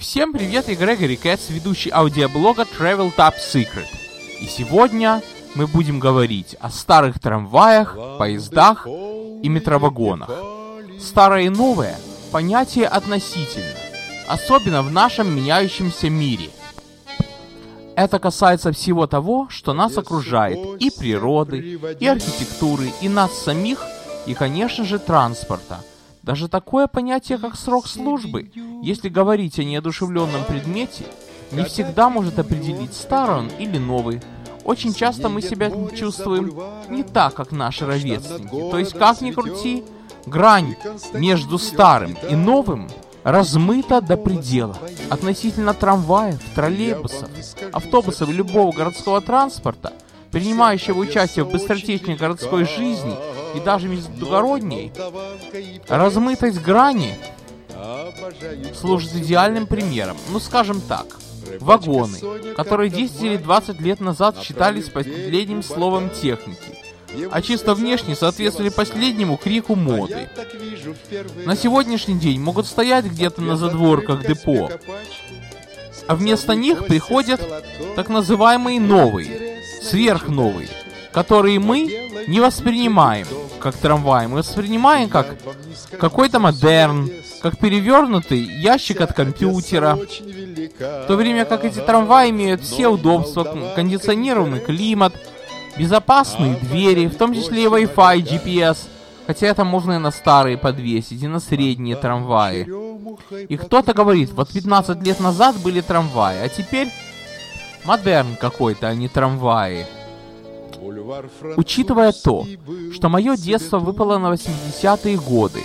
Всем привет, я Грегори Кэтс, ведущий аудиоблога Travel Top Secret. И сегодня мы будем говорить о старых трамваях, поездах и метровагонах. Старое и новое – понятие относительно, особенно в нашем меняющемся мире. Это касается всего того, что нас окружает, и природы, и архитектуры, и нас самих, и, конечно же, транспорта – даже такое понятие, как срок службы, если говорить о неодушевленном предмете, не всегда может определить, старый он или новый. Очень часто мы себя чувствуем не так, как наши ровесники. То есть, как ни крути, грань между старым и новым размыта до предела. Относительно трамваев, троллейбусов, автобусов и любого городского транспорта, принимающего участие в быстротечной городской жизни – и даже междугородней, размытость грани служит идеальным примером. Ну, скажем так, вагоны, которые 10 или 20 лет назад считались последним словом техники, а чисто внешне соответствовали последнему крику моды. На сегодняшний день могут стоять где-то на задворках депо, а вместо них приходят так называемые новые, сверхновые, которые мы не воспринимаем как трамвай, мы воспринимаем как какой-то модерн, как перевернутый ящик от компьютера. В то время как эти трамваи имеют все удобства, кондиционированный климат, безопасные двери, в том числе и Wi-Fi, GPS, хотя это можно и на старые подвесить, и на средние трамваи. И кто-то говорит, вот 15 лет назад были трамваи, а теперь модерн какой-то, а не трамваи. Учитывая то, что мое детство выпало на 80-е годы,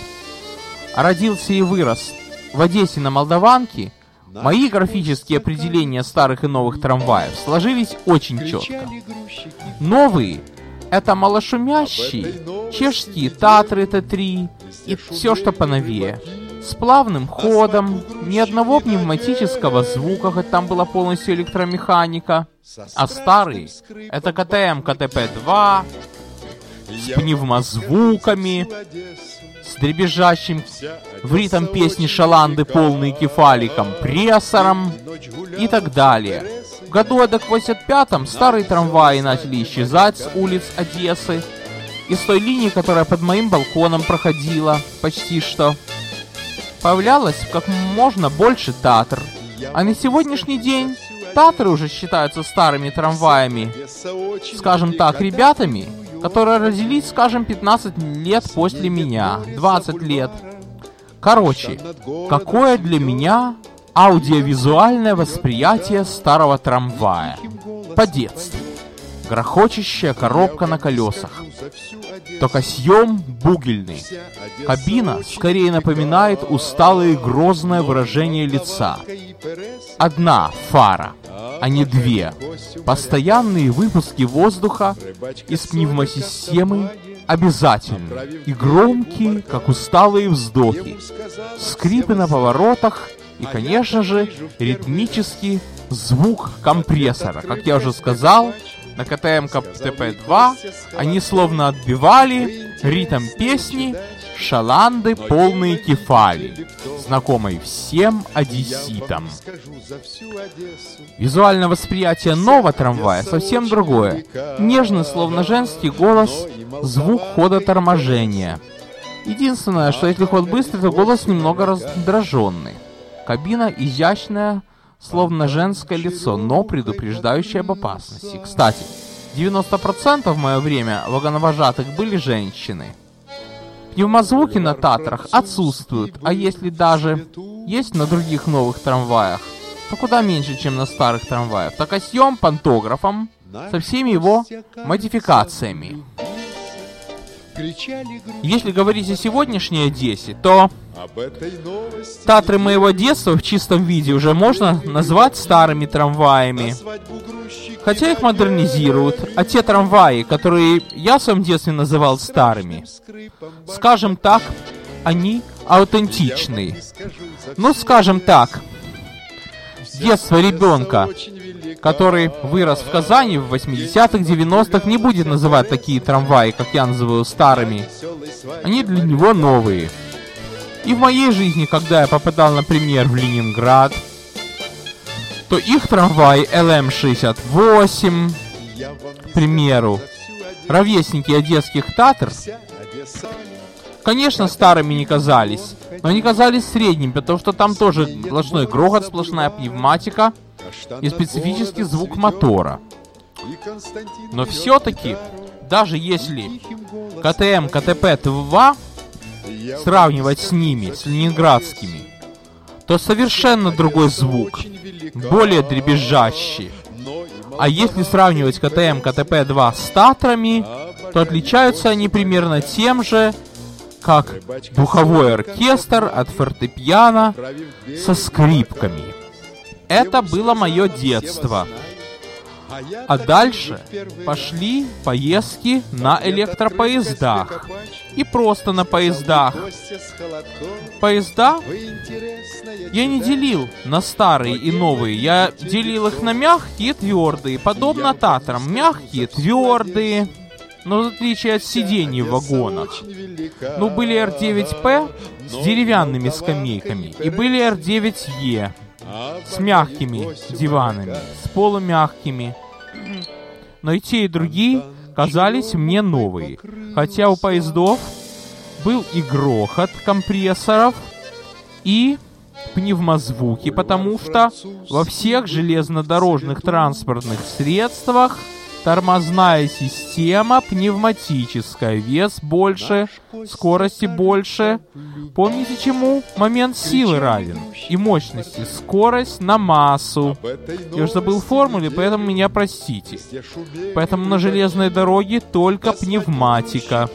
а родился и вырос в Одессе на Молдаванке, мои графические определения старых и новых трамваев сложились очень четко. Новые — это малошумящие, чешские Татры Т3 и все, что поновее — с плавным ходом, ни одного пневматического звука, хоть там была полностью электромеханика. А старый — это КТМ КТП-2 с пневмозвуками, с дребезжащим в ритм песни шаланды полный кефали компрессором и так далее. В году эдак 85-м старые трамваи начали исчезать с улиц Одессы, и с той линии, которая под моим балконом проходила почти что появлялось как можно больше Татр. А на сегодняшний день Татры уже считаются старыми трамваями, скажем так, ребятами, которые родились, скажем, 15 лет после меня, 20 лет. Короче, какое для меня аудиовизуальное восприятие старого трамвая? По-детски. Грохочущая коробка на колесах. Только съем бугельный. Кабина скорее напоминает усталое и грозное выражение лица. Одна фара, а не две. Постоянные выпуски воздуха из пневмосистемы обязательны и громкие, как усталые вздохи. Скрипы на поворотах и, конечно же, ритмический звук компрессора. Как я уже сказал, на КТМ КТП-2 они словно отбивали ритм песни «Шаланды, полные кефали», знакомой всем одесситам. Визуальное восприятие нового трамвая совсем другое. Нежный, словно женский голос, звук хода торможения. Единственное, что если ход быстрый, то голос немного раздраженный. Кабина изящная, словно женское лицо, но предупреждающее об опасности. Кстати, 90% в мое время вагоновожатых были женщины. Пневмозвуки на Татрах отсутствуют, а если даже есть на других новых трамваях, то куда меньше, чем на старых трамваях. Так а съем пантографом со всеми его модификациями. Если говорить о сегодняшней Одессе, то Татры моего детства в чистом виде уже можно назвать старыми трамваями. Хотя их модернизируют, а те трамваи, которые я в своем детстве называл старыми, скажем так, они аутентичные. Ну, скажем так, детство ребенка, который вырос в Казани в 80-х, 90-х, не будет называть такие трамваи, как я называю, старыми. Они для него новые. И в моей жизни, когда я попадал, например, в Ленинград, то их трамвай ЛМ-68, к примеру, ровесники одесских татр, конечно, старыми не казались, но они казались средними, потому что там тоже сплошной грохот, сплошная пневматика и специфический звук мотора. Но все-таки, даже если КТМ, КТП-2 сравнивать с ними, с ленинградскими, то совершенно другой звук, более дребезжащий. А если сравнивать КТМ, КТП-2 с Татрами, то отличаются они примерно тем же, как духовой оркестр от фортепиано со скрипками. Это было мое детство. А дальше пошли поездки на электропоездах. И просто на поездах. Поезда я не делил на старые и новые. Я делил их на мягкие и твердые. Подобно Татрам. Мягкие, твердые. Но в отличие от сидений в вагонах. Ну, были R9P с деревянными скамейками. И были R9E с мягкими диванами, с полумягкими. Но и те, и другие казались мне новые. Хотя у поездов был и грохот компрессоров, и пневмозвуки, потому что во всех железнодорожных транспортных средствах тормозная система пневматическая, вес больше, скорости больше. Помните чему? Момент силы равен и мощности. Скорость на массу. Я уже забыл формулы, поэтому меня простите. Поэтому на железной дороге только пневматика.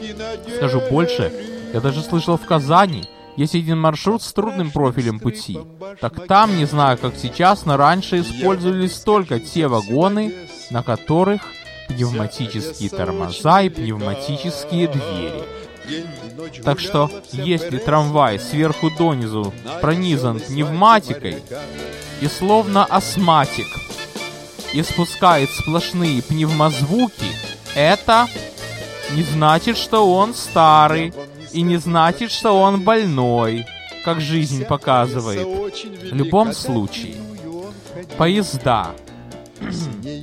Скажу больше, я даже слышал в Казани, есть один маршрут с трудным профилем пути. Так там, не знаю как сейчас, но раньше использовались только те вагоны, на которых пневматические тормоза и пневматические двери. Так что, если трамвай сверху донизу пронизан пневматикой и словно астматик испускает сплошные пневмозвуки, это не значит, что он старый, и не значит, что он больной, как жизнь показывает. В любом случае, поезда,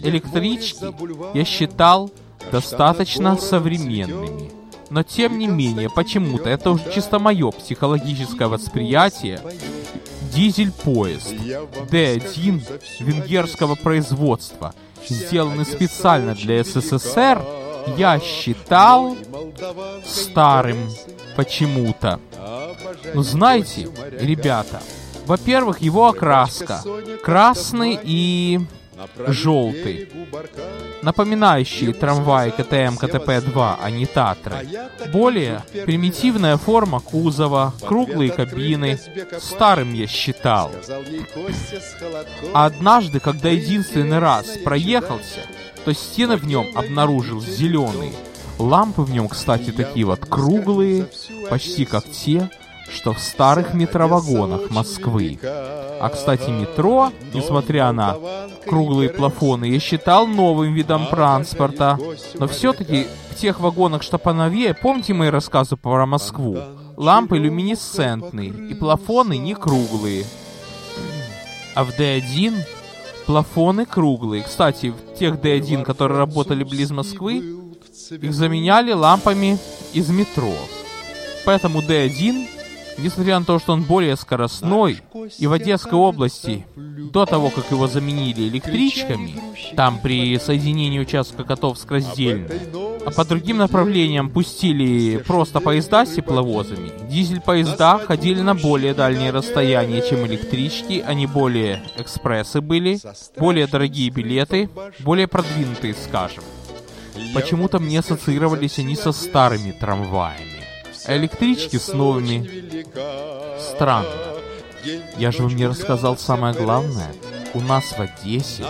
электрички я считал достаточно современными. Но тем не менее, почему-то, это уже чисто мое психологическое восприятие, дизель-поезд D1 венгерского производства, сделанный специально для СССР, я считал старым почему-то. Ну знаете, ребята, во-первых, его окраска красный и желтый, напоминающие трамваи КТМ КТП-2, а не Татры. Более примитивная форма кузова, круглые кабины, старым я считал. А однажды, когда единственный раз проехался, то стены в нем обнаружил зеленые. Лампы в нем, кстати, такие вот круглые, почти как те, что в старых метровагонах Москвы. А, кстати, метро, несмотря на круглые плафоны, я считал новым видом транспорта. Но все-таки в тех вагонах, что поновее, помните мои рассказы про Москву? Лампы люминесцентные, и плафоны не круглые. А в D1 плафоны круглые. Кстати, в тех D1, которые работали близ Москвы, их заменяли лампами из метро. Поэтому D1 Несмотря на то, что он более скоростной, и в Одесской области, до того, как его заменили электричками, там при соединении участка котов с Краздельным, а по другим направлениям пустили просто поезда с тепловозами, дизель-поезда ходили на более дальние расстояния, чем электрички, они более экспрессы были, более дорогие билеты, более продвинутые, скажем. Почему-то мне ассоциировались они со старыми трамваями электрички с новыми. Странно. Я же вам не рассказал самое главное. У нас в Одессе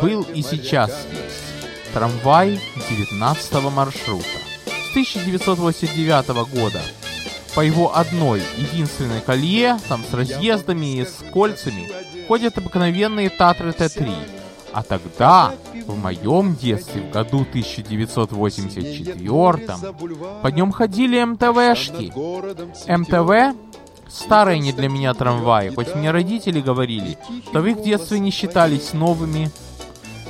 был и сейчас есть трамвай 19 маршрута с 1989 года. По его одной единственной колье, там с разъездами и с кольцами, ходят обыкновенные Татры Т-3. А тогда в моем детстве, в году 1984 по нем ходили МТВшки. МТВ старые не для меня трамваи, хоть мне родители говорили, что в их детстве не считались новыми.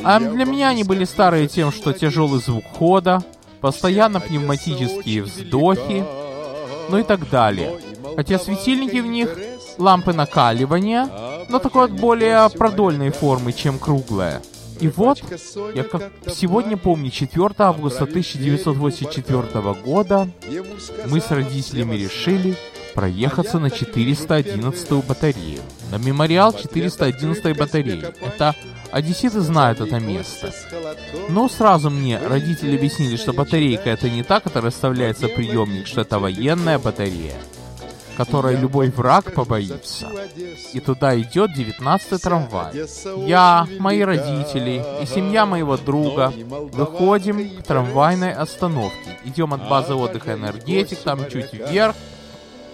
А для меня они были старые тем, что тяжелый звук хода, постоянно пневматические вздохи, ну и так далее. Хотя светильники в них лампы накаливания, но такой вот более продольной формы, чем круглая. И вот, я как сегодня помню, 4 августа 1984 года мы с родителями решили проехаться на 411 батарею. На мемориал 411 батареи. Это одесситы знают это место. Но сразу мне родители объяснили, что батарейка это не та, которая вставляется в приемник, что это военная батарея которой любой враг побоится. И туда идет 19-й трамвай. Я, мои родители и семья моего друга выходим к трамвайной остановке. Идем от базы отдыха «Энергетик», там чуть вверх,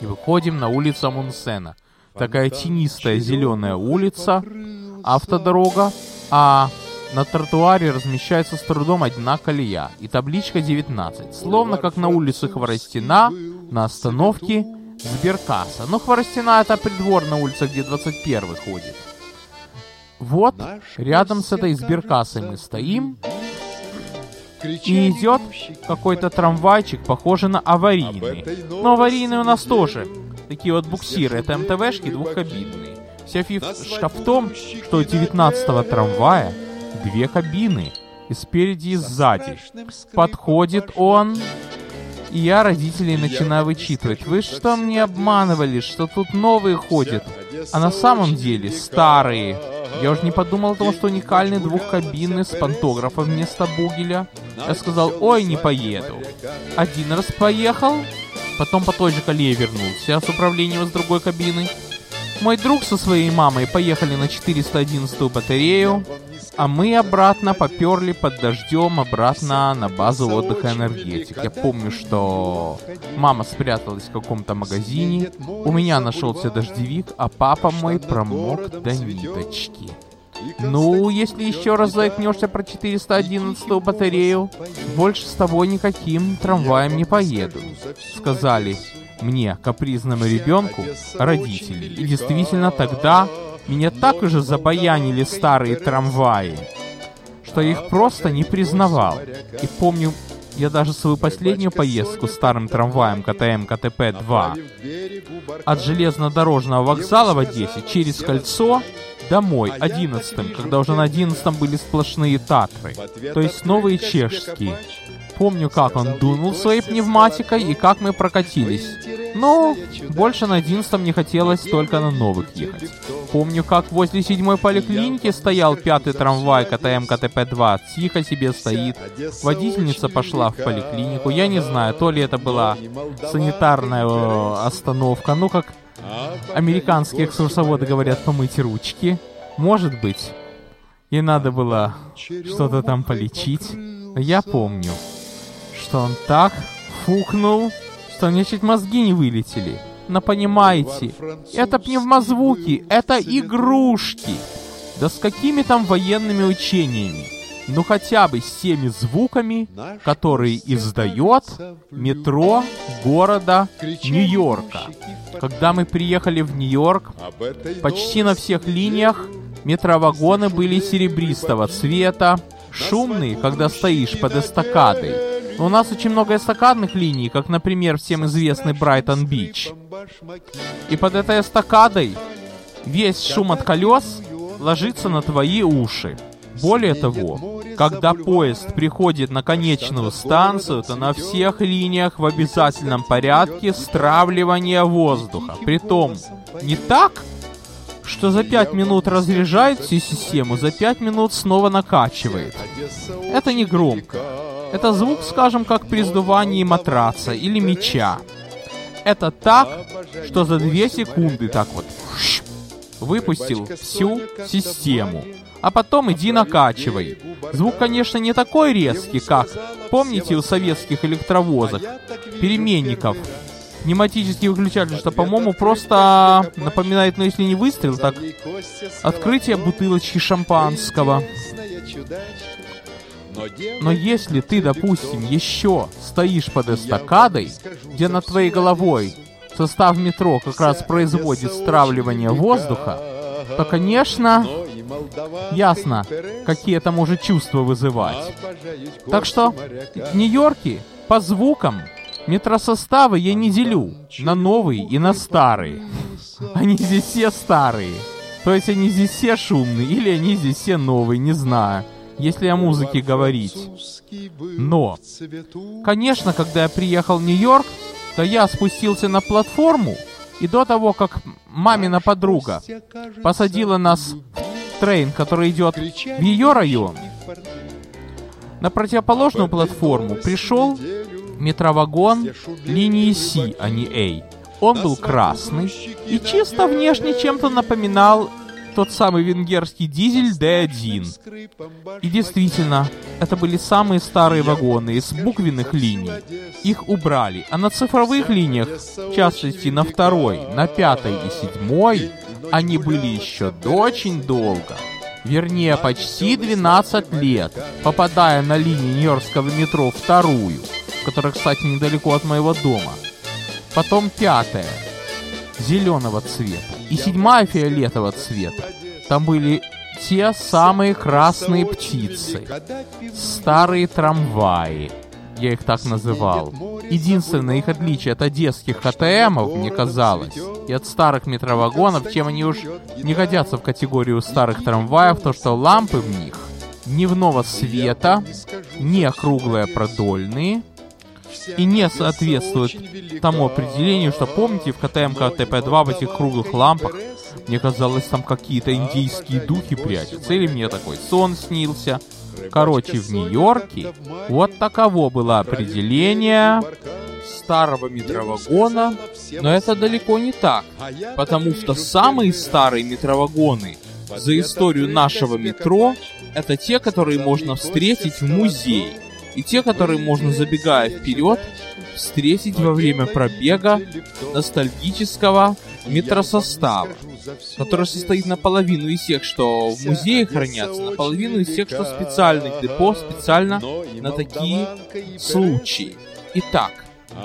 и выходим на улицу Мунсена. Такая тенистая зеленая улица, автодорога, а на тротуаре размещается с трудом одна колея и табличка 19, словно как на улице Хворостина, на остановке Сберкасса. Но Хворостина это придворная улица, где 21 ходит. Вот, рядом с этой сберкассой мы стоим, и идет какой-то трамвайчик, похожий на аварийный. Но аварийный у нас тоже. Такие вот буксиры. Это МТВшки двухкабинные. Вся фишка в том, что у 19-го трамвая две кабины. И спереди, и сзади. Подходит он и я родителей начинаю вычитывать. Вы что мне обманывали, что тут новые ходят, а на самом деле старые. Я уже не подумал о том, что уникальный двухкабинный с пантографом вместо бугеля. Я сказал, ой, не поеду. Один раз поехал, потом по той же колее вернулся с управлением с другой кабины. Мой друг со своей мамой поехали на 411 батарею, а мы обратно поперли под дождем обратно на базу отдыха энергетик. Я помню, что мама спряталась в каком-то магазине, у меня нашелся дождевик, а папа мой промок до ниточки. Ну, если еще раз заикнешься про 411 батарею, больше с тобой никаким трамваем не поеду. Сказали мне, капризному ребенку, родители. И действительно тогда меня так уже забаянили старые трамваи, что я их просто не признавал. И помню, я даже свою последнюю поездку старым трамваем КТМ КТП-2 от железнодорожного вокзала в Одессе через кольцо домой, одиннадцатым, когда уже на одиннадцатом были сплошные татры, то есть новые чешские. Помню, как он дунул своей пневматикой и как мы прокатились. Но больше на одиннадцатом не хотелось только на новых ехать. Помню, как возле седьмой поликлиники стоял пятый трамвай КТМ КТП-2, тихо себе стоит. Водительница пошла в поликлинику, я не знаю, то ли это была санитарная остановка, ну как американские экскурсоводы говорят, помыть ручки. Может быть. И надо было что-то там полечить. Я помню, что он так фукнул, что мне чуть мозги не вылетели. Но понимаете, это пневмозвуки, это игрушки. Да с какими там военными учениями? Ну хотя бы с теми звуками, которые издает метро города Нью-Йорка. Когда мы приехали в Нью-Йорк, почти на всех линиях метровагоны были серебристого цвета, шумные, когда стоишь под эстакадой. Но у нас очень много эстакадных линий, как, например, всем известный Брайтон-Бич. И под этой эстакадой весь шум от колес ложится на твои уши. Более того, когда поезд приходит на конечную станцию, то на всех линиях в обязательном порядке стравливание воздуха. Притом, не так, что за 5 минут разряжает всю систему, за 5 минут снова накачивает. Это не громко. Это звук, скажем, как при сдувании матраца или меча. Это так, что за 2 секунды так вот выпустил всю систему. А потом иди накачивай. Звук, конечно, не такой резкий, как, помните, у советских электровозов, переменников, пневматический выключатель, что, по-моему, просто напоминает, ну если не выстрел, так открытие бутылочки шампанского. Но если ты, допустим, еще стоишь под эстакадой, где над твоей головой состав метро как раз производит стравливание воздуха, то, конечно, ясно, какие это может чувства вызывать. Так что в Нью-Йорке по звукам метросоставы я не делю на новые и на старые. Они здесь все старые. То есть они здесь все шумные, или они здесь все новые, не знаю, если о музыке говорить. Но, конечно, когда я приехал в Нью-Йорк, то я спустился на платформу, и до того, как мамина подруга посадила нас трейн, который идет в ее район, на противоположную платформу пришел метровагон линии C, а не A. Он был красный и чисто внешне чем-то напоминал тот самый венгерский дизель D1. И действительно, это были самые старые вагоны из буквенных линий. Их убрали, а на цифровых линиях, в частности на второй, на пятой и седьмой, они были еще очень долго. Вернее, почти 12 лет, попадая на линии Нью-Йоркского метро вторую, которая, кстати, недалеко от моего дома. Потом пятая, зеленого цвета. И седьмая фиолетового цвета. Там были те самые красные птицы. Старые трамваи. Я их так называл. Единственное их отличие от одесских ХТМов, мне казалось, и от старых метровагонов, чем они уж не годятся в категорию старых трамваев, то что лампы в них дневного света, не круглые продольные, и не соответствует тому определению, что помните в КТМК ТП-2 в этих круглых лампах мне казалось, там какие-то индийские духи прячутся. Или мне такой сон снился. Короче, в Нью-Йорке вот таково было определение старого метровагона, но это далеко не так, потому что самые старые метровагоны за историю нашего метро это те, которые можно встретить в музее и те, которые можно, забегая вперед, встретить во время пробега ностальгического метросостава, который состоит наполовину из тех, что в музее хранятся, наполовину из тех, что в специальных депо специально на такие случаи. Итак,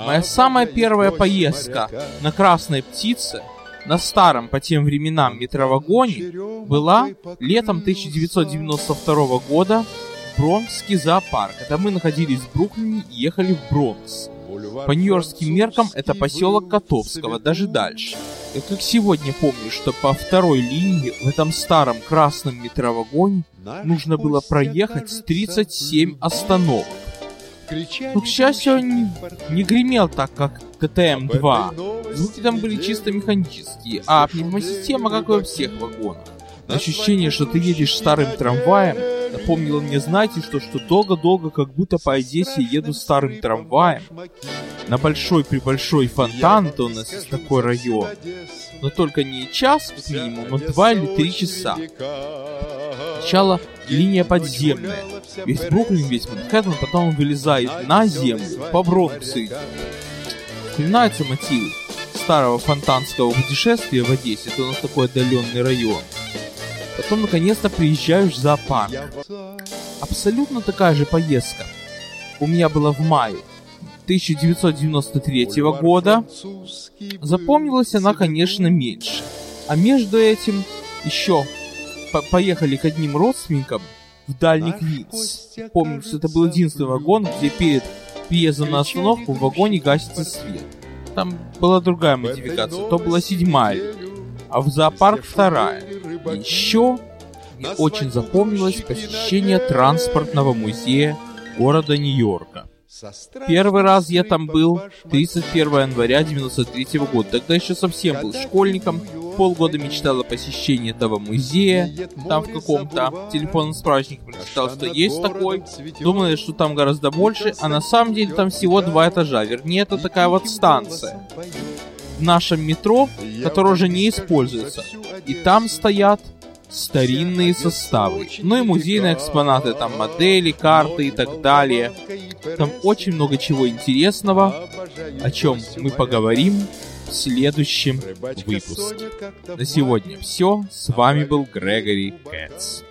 моя самая первая поездка на Красной Птице на старом по тем временам метровагоне была летом 1992 года Бронкский зоопарк. Это мы находились в Бруклине и ехали в Бронкс. По нью-йоркским меркам это поселок Котовского, даже дальше. Я как сегодня помню, что по второй линии в этом старом красном метровагоне нужно было проехать 37 остановок. Но, к счастью, он не, не гремел так, как КТМ-2. Звуки там были чисто механические, а пневмосистема, как и во всех вагонах. Ощущение, что ты едешь старым трамваем, напомнило мне, знаете, что, что долго-долго, как будто по Одессе еду старым трамваем. На большой при большой фонтан, то у нас есть такой район. Но только не час, как минимум, но два или три часа. Сначала линия подземная. Весь Бруклин, весь Манхэттен, потом он вылезает на землю, по Бронксу. Вспоминаются мотивы старого фонтанского путешествия в Одессе, это у нас такой отдаленный район. Потом наконец-то приезжаешь в зоопарк. Абсолютно такая же поездка. У меня была в мае 1993 года. Запомнилась она, конечно, меньше. А между этим еще по поехали к одним родственникам в дальний Квинс. Помню, что это был единственный вагон, где перед приездом на остановку в вагоне гасится свет. Там была другая модификация, то была седьмая, а в зоопарк вторая. Еще мне очень запомнилось посещение транспортного музея города Нью-Йорка. Первый раз я там был 31 января 93 года. Тогда еще совсем был школьником. Полгода мечтал о посещении этого музея. Там в каком-то телефонном справочнике прочитал, что есть такой. Думали, что там гораздо больше, а на самом деле там всего два этажа. Вернее, это такая вот станция в нашем метро, которое уже не используется. И там стоят старинные составы. Ну и музейные экспонаты, там модели, карты и так далее. Там очень много чего интересного, о чем мы поговорим в следующем выпуске. На сегодня все. С вами был Грегори Кэтс.